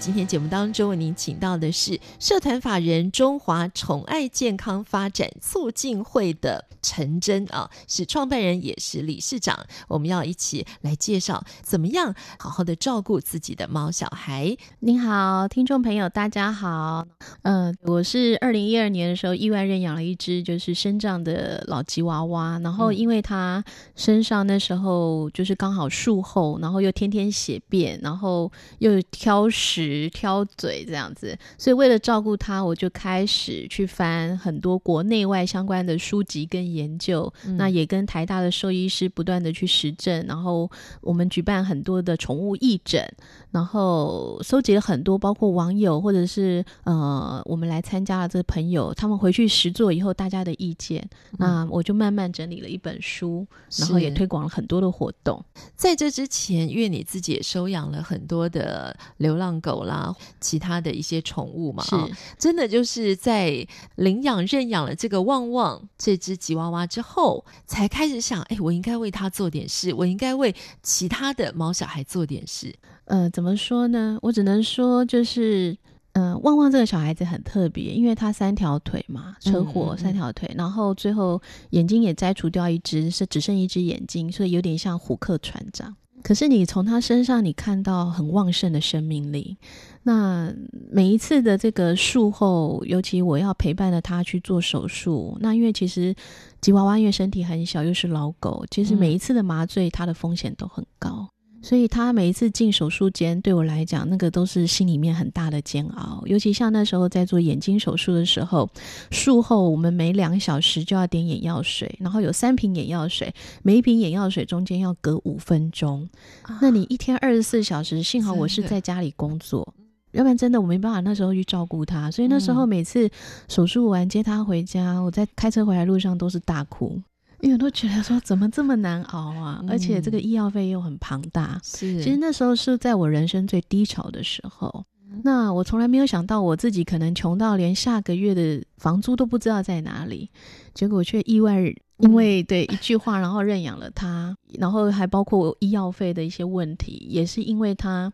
今天节目当中，为您请到的是社团法人中华宠爱健康发展促进会的陈真啊，是创办人也是理事长。我们要一起来介绍怎么样好好的照顾自己的猫小孩。您好，听众朋友，大家好。嗯、呃，我是二零一二年的时候意外认养了一只就是生长的老吉娃娃，然后因为它身上那时候就是刚好术后，然后又天天血便，然后又挑食。挑嘴这样子，所以为了照顾他，我就开始去翻很多国内外相关的书籍跟研究。嗯、那也跟台大的兽医师不断的去实证，然后我们举办很多的宠物义诊，然后搜集了很多，包括网友或者是呃我们来参加的这个朋友，他们回去实做以后大家的意见，嗯、那我就慢慢整理了一本书，然后也推广了很多的活动。在这之前，因为你自己也收养了很多的流浪狗。狗啦，其他的一些宠物嘛，是、哦、真的就是在领养认养了这个旺旺这只吉娃娃之后，才开始想，哎，我应该为它做点事，我应该为其他的猫小孩做点事。呃，怎么说呢？我只能说，就是，嗯、呃，旺旺这个小孩子很特别，因为他三条腿嘛，车祸三条腿，嗯嗯嗯，然后最后眼睛也摘除掉一只，是只剩一只眼睛，所以有点像虎克船长。可是你从他身上，你看到很旺盛的生命力。那每一次的这个术后，尤其我要陪伴着他去做手术，那因为其实吉娃娃因为身体很小，又是老狗，其实每一次的麻醉，它的风险都很高。所以他每一次进手术间，对我来讲，那个都是心里面很大的煎熬。尤其像那时候在做眼睛手术的时候，术后我们每两小时就要点眼药水，然后有三瓶眼药水，每一瓶眼药水中间要隔五分钟。啊、那你一天二十四小时，幸好我是在家里工作，要不然真的我没办法那时候去照顾他。所以那时候每次手术完接他回家，我在开车回来路上都是大哭。因为都觉得说怎么这么难熬啊，嗯、而且这个医药费又很庞大。是，其实那时候是在我人生最低潮的时候。嗯、那我从来没有想到我自己可能穷到连下个月的房租都不知道在哪里，结果却意外因为对一句话，然后认养了他，然后还包括我医药费的一些问题，也是因为他。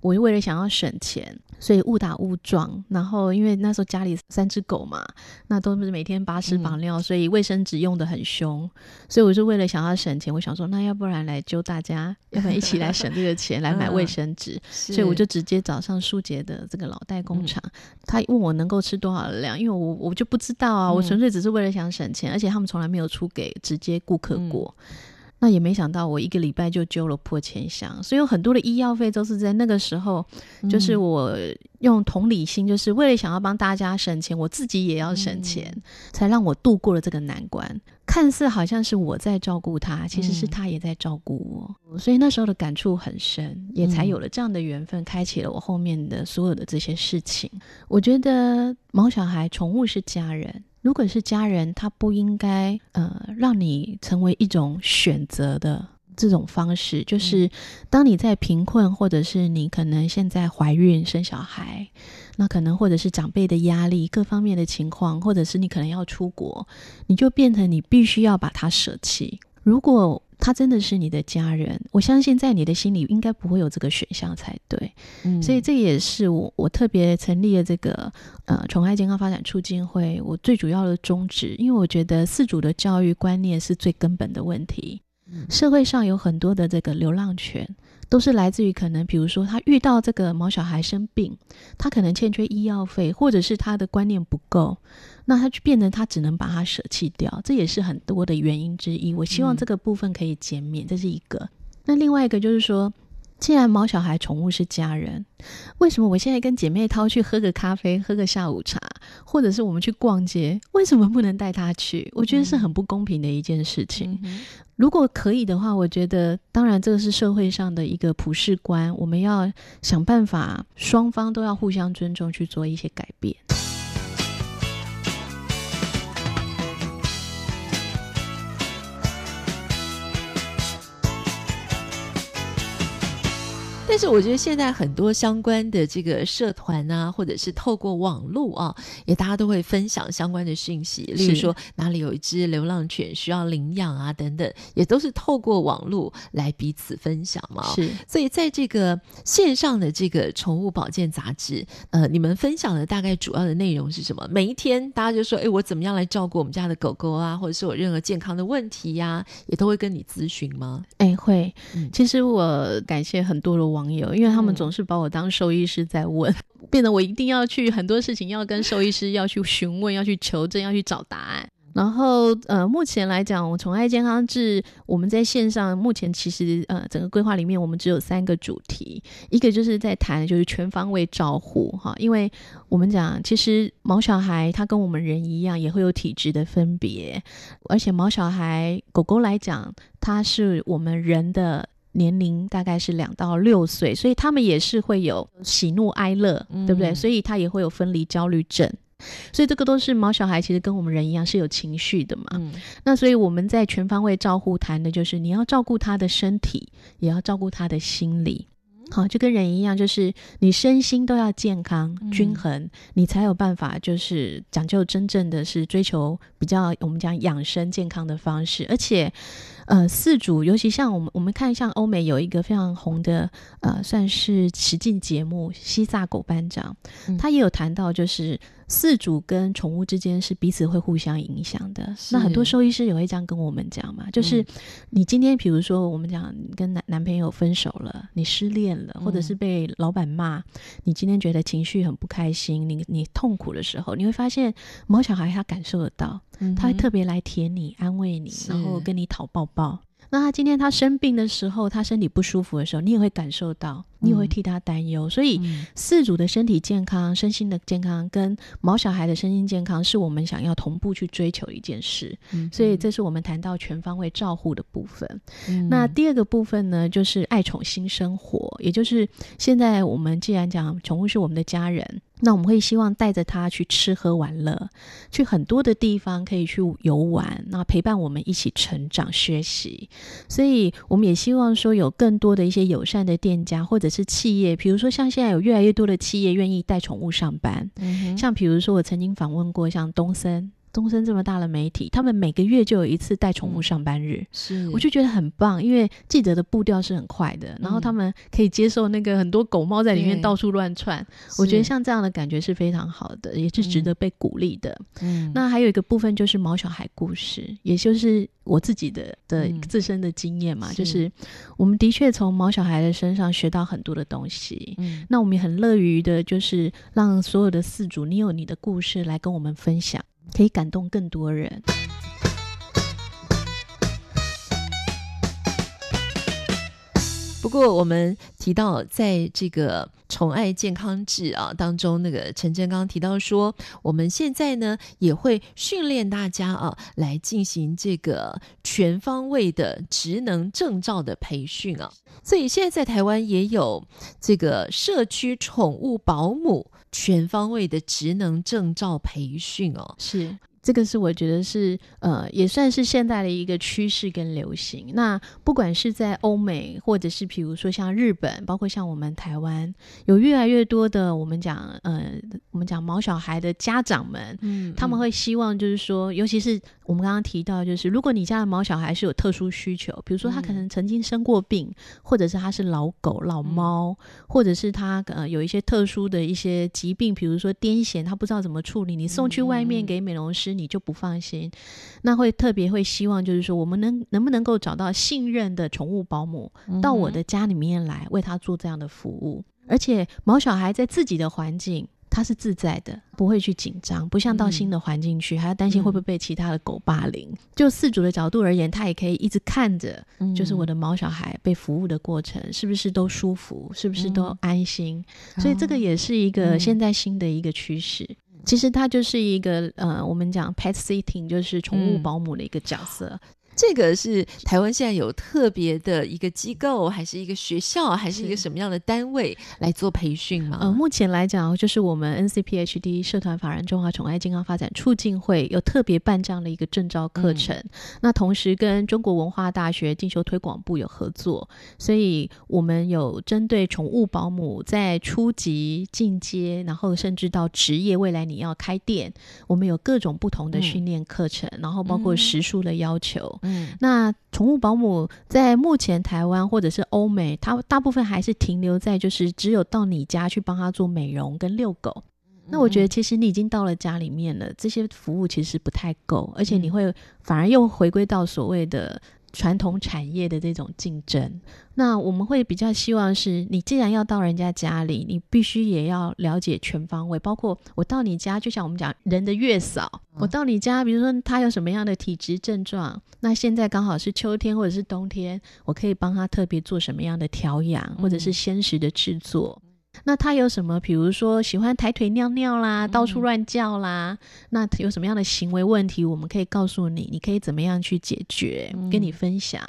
我为了想要省钱，所以误打误撞。然后因为那时候家里三只狗嘛，那都是每天把屎把尿，嗯、所以卫生纸用的很凶。所以我是为了想要省钱，我想说，那要不然来揪大家，要不然一起来省这个钱来买卫生纸。嗯、所以我就直接找上舒洁的这个老代工厂，嗯、他问我能够吃多少量，因为我我就不知道啊，我纯粹只是为了想省钱，而且他们从来没有出给直接顾客过。嗯那也没想到，我一个礼拜就揪了破千箱，所以有很多的医药费都是在那个时候，嗯、就是我用同理心，就是为了想要帮大家省钱，我自己也要省钱，嗯、才让我度过了这个难关。看似好像是我在照顾他，其实是他也在照顾我，嗯、所以那时候的感触很深，也才有了这样的缘分，开启了我后面的所有的这些事情。我觉得毛小孩、宠物是家人。如果是家人，他不应该呃让你成为一种选择的这种方式。就是当你在贫困，或者是你可能现在怀孕生小孩，那可能或者是长辈的压力各方面的情况，或者是你可能要出国，你就变成你必须要把它舍弃。如果他真的是你的家人，我相信在你的心里应该不会有这个选项才对。嗯，所以这也是我我特别成立了这个呃宠爱健康发展促进会，我最主要的宗旨，因为我觉得饲主的教育观念是最根本的问题。嗯，社会上有很多的这个流浪犬。都是来自于可能，比如说他遇到这个毛小孩生病，他可能欠缺医药费，或者是他的观念不够，那他就变成他只能把它舍弃掉，这也是很多的原因之一。我希望这个部分可以减免，嗯、这是一个。那另外一个就是说，既然毛小孩、宠物是家人，为什么我现在跟姐妹淘去喝个咖啡、喝个下午茶，或者是我们去逛街，为什么不能带他去？我觉得是很不公平的一件事情。嗯、如果可以的话，我觉得当然这个是社会上的一个普世观，我们要想办法，双方都要互相尊重，去做一些改变。但是我觉得现在很多相关的这个社团啊，或者是透过网络啊，也大家都会分享相关的讯息，例如说哪里有一只流浪犬需要领养啊等等，也都是透过网络来彼此分享嘛。是，所以在这个线上的这个宠物保健杂志，呃，你们分享的大概主要的内容是什么？每一天大家就说，哎，我怎么样来照顾我们家的狗狗啊，或者是我任何健康的问题呀、啊，也都会跟你咨询吗？哎，会。嗯其实我感谢很多的网。朋友，因为他们总是把我当兽医师在问，嗯、变得我一定要去很多事情要跟兽医师要去询问，要去求证，要去找答案。然后，呃，目前来讲，我宠爱健康志我们在线上目前其实呃整个规划里面，我们只有三个主题，一个就是在谈就是全方位照护哈，因为我们讲其实毛小孩他跟我们人一样，也会有体质的分别，而且毛小孩狗狗来讲，它是我们人的。年龄大概是两到六岁，所以他们也是会有喜怒哀乐，嗯、对不对？所以他也会有分离焦虑症，所以这个都是毛小孩，其实跟我们人一样是有情绪的嘛。嗯、那所以我们在全方位照护谈的就是你要照顾他的身体，也要照顾他的心理。好，就跟人一样，就是你身心都要健康均衡，嗯、你才有办法，就是讲究真正的是追求比较我们讲养生健康的方式，而且。呃，四主尤其像我们，我们看像欧美有一个非常红的，呃，算是实境节目《西萨狗班长》，嗯，他也有谈到，就是四主跟宠物之间是彼此会互相影响的。那很多兽医师也会这样跟我们讲嘛，就是你今天比如说我们讲跟男男朋友分手了，你失恋了，或者是被老板骂，你今天觉得情绪很不开心，你你痛苦的时候，你会发现毛小孩他感受得到。他会特别来舔你、安慰你，然后跟你讨抱抱。那他今天他生病的时候，他身体不舒服的时候，你也会感受到，你也会替他担忧。嗯、所以，四主的身体健康、身心的健康，跟毛小孩的身心健康，是我们想要同步去追求一件事。嗯、所以，这是我们谈到全方位照护的部分。嗯、那第二个部分呢，就是爱宠新生活，也就是现在我们既然讲宠物是我们的家人。那我们会希望带着他去吃喝玩乐，去很多的地方可以去游玩，那陪伴我们一起成长学习。所以我们也希望说有更多的一些友善的店家或者是企业，比如说像现在有越来越多的企业愿意带宠物上班，嗯，像比如说我曾经访问过像东森。东森这么大的媒体，他们每个月就有一次带宠物上班日，是，我就觉得很棒，因为记者的步调是很快的，然后他们可以接受那个很多狗猫在里面到处乱窜，我觉得像这样的感觉是非常好的，也是值得被鼓励的。嗯，那还有一个部分就是毛小孩故事，也就是我自己的的自身的经验嘛，就是我们的确从毛小孩的身上学到很多的东西。嗯，那我们也很乐于的，就是让所有的饲主，你有你的故事来跟我们分享。可以感动更多人。不过，我们提到在这个宠爱健康志啊当中，那个陈真刚刚提到说，我们现在呢也会训练大家啊来进行这个全方位的职能证照的培训啊。所以现在在台湾也有这个社区宠物保姆全方位的职能证照培训哦，是。这个是我觉得是呃，也算是现代的一个趋势跟流行。那不管是在欧美，或者是比如说像日本，包括像我们台湾，有越来越多的我们讲呃，我们讲毛小孩的家长们，嗯，他们会希望就是说，尤其是我们刚刚提到，就是如果你家的毛小孩是有特殊需求，比如说他可能曾经生过病，或者是他是老狗、老猫，或者是他呃有一些特殊的一些疾病，比如说癫痫，他不知道怎么处理，你送去外面给美容师。你就不放心，那会特别会希望，就是说，我们能能不能够找到信任的宠物保姆到我的家里面来为他做这样的服务，而且毛小孩在自己的环境。他是自在的，不会去紧张，不像到新的环境去，嗯、还要担心会不会被其他的狗霸凌。嗯、就饲主的角度而言，他也可以一直看着，就是我的毛小孩被服务的过程，是不是都舒服，是不是都安心？嗯、所以这个也是一个现在新的一个趋势。嗯、其实它就是一个呃，我们讲 pet sitting，就是宠物保姆的一个角色。嗯这个是台湾现在有特别的一个机构，还是一个学校，还是一个什么样的单位来做培训吗？呃，目前来讲，就是我们 NCPHD 社团法人中华宠爱健康发展促进会有特别办这样的一个证照课程。嗯、那同时跟中国文化大学进修推广部有合作，所以我们有针对宠物保姆在初级、进阶，然后甚至到职业，未来你要开店，我们有各种不同的训练课程，嗯、然后包括时数的要求。嗯，那宠物保姆在目前台湾或者是欧美，它大部分还是停留在就是只有到你家去帮他做美容跟遛狗。那我觉得其实你已经到了家里面了，这些服务其实不太够，而且你会反而又回归到所谓的。传统产业的这种竞争，那我们会比较希望是，你既然要到人家家里，你必须也要了解全方位，包括我到你家，就像我们讲人的月嫂，我到你家，比如说他有什么样的体质症状，那现在刚好是秋天或者是冬天，我可以帮他特别做什么样的调养，或者是鲜食的制作。那他有什么？比如说喜欢抬腿尿尿啦，到处乱叫啦，嗯、那有什么样的行为问题？我们可以告诉你，你可以怎么样去解决，嗯、跟你分享。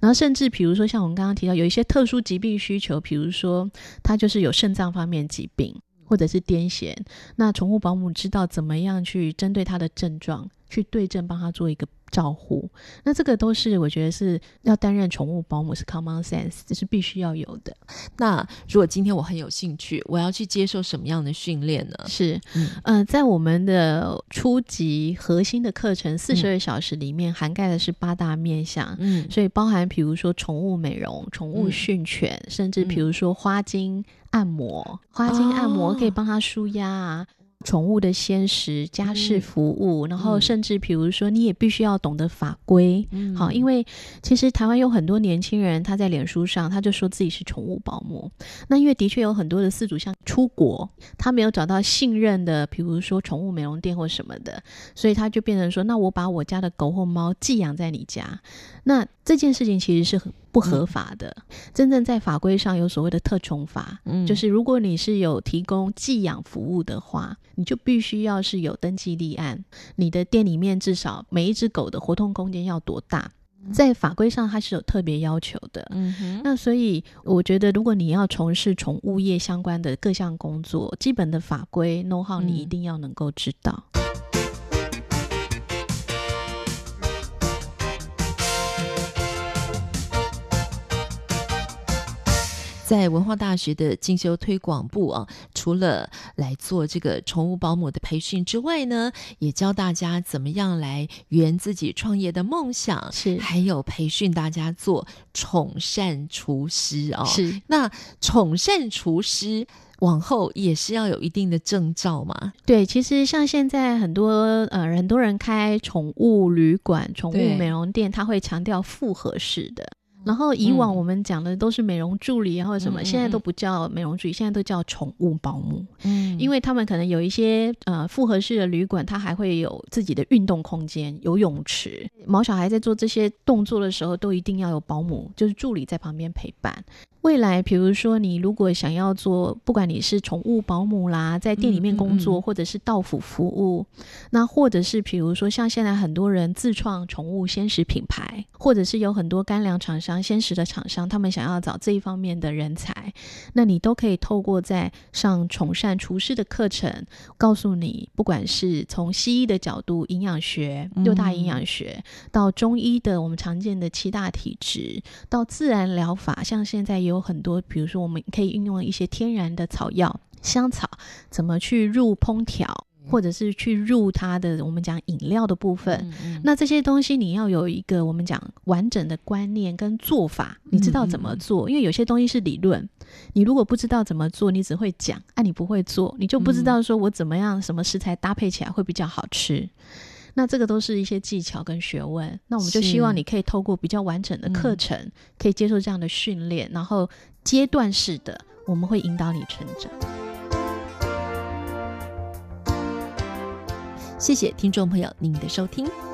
然后甚至比如说像我们刚刚提到，有一些特殊疾病需求，比如说他就是有肾脏方面疾病，或者是癫痫，那宠物保姆知道怎么样去针对他的症状去对症，帮他做一个。照护，那这个都是我觉得是要担任宠物保姆是 common sense，这是必须要有的。那如果今天我很有兴趣，我要去接受什么样的训练呢？是，嗯、呃，在我们的初级核心的课程四十二小时里面，涵盖的是八大面向，嗯，所以包含比如说宠物美容、宠物训犬，嗯、甚至比如说花精按摩，嗯、花精按摩可以帮他舒压啊。哦宠物的鲜食、家事服务，嗯、然后甚至比如说，你也必须要懂得法规，嗯、好，因为其实台湾有很多年轻人，他在脸书上他就说自己是宠物保姆。那因为的确有很多的饲主像出国，他没有找到信任的，比如说宠物美容店或什么的，所以他就变成说，那我把我家的狗或猫寄养在你家，那这件事情其实是很。不合法的，嗯、真正在法规上有所谓的特宠法，嗯，就是如果你是有提供寄养服务的话，你就必须要是有登记立案，你的店里面至少每一只狗的活动空间要多大，在法规上它是有特别要求的，嗯哼，那所以我觉得如果你要从事宠物业相关的各项工作，基本的法规 know how 你一定要能够知道。嗯在文化大学的进修推广部啊，除了来做这个宠物保姆的培训之外呢，也教大家怎么样来圆自己创业的梦想，是还有培训大家做宠善厨师哦。是那宠善厨师往后也是要有一定的证照嘛？对，其实像现在很多呃很多人开宠物旅馆、宠物美容店，他会强调复合式的。然后以往我们讲的都是美容助理，然后什么，嗯、现在都不叫美容助理，现在都叫宠物保姆。嗯，因为他们可能有一些呃复合式的旅馆，它还会有自己的运动空间，游泳池。毛小孩在做这些动作的时候，都一定要有保姆，就是助理在旁边陪伴。未来，比如说你如果想要做，不管你是宠物保姆啦，在店里面工作，嗯嗯嗯、或者是到府服务，那或者是比如说像现在很多人自创宠物鲜食品牌，或者是有很多干粮厂商、鲜食的厂商，他们想要找这一方面的人才，那你都可以透过在上宠善厨师的课程，告诉你，不管是从西医的角度，营养学六大营养学，嗯、到中医的我们常见的七大体质，到自然疗法，像现在有。有很多，比如说我们可以运用一些天然的草药、香草，怎么去入烹调，或者是去入它的我们讲饮料的部分。嗯嗯、那这些东西你要有一个我们讲完整的观念跟做法，你知道怎么做？因为有些东西是理论，你如果不知道怎么做，你只会讲，啊，你不会做，你就不知道说我怎么样什么食材搭配起来会比较好吃。那这个都是一些技巧跟学问。那我们就希望你可以透过比较完整的课程可以接受这样的训练然后阶段式的我们会引导你成长。谢谢听众朋友您的收听。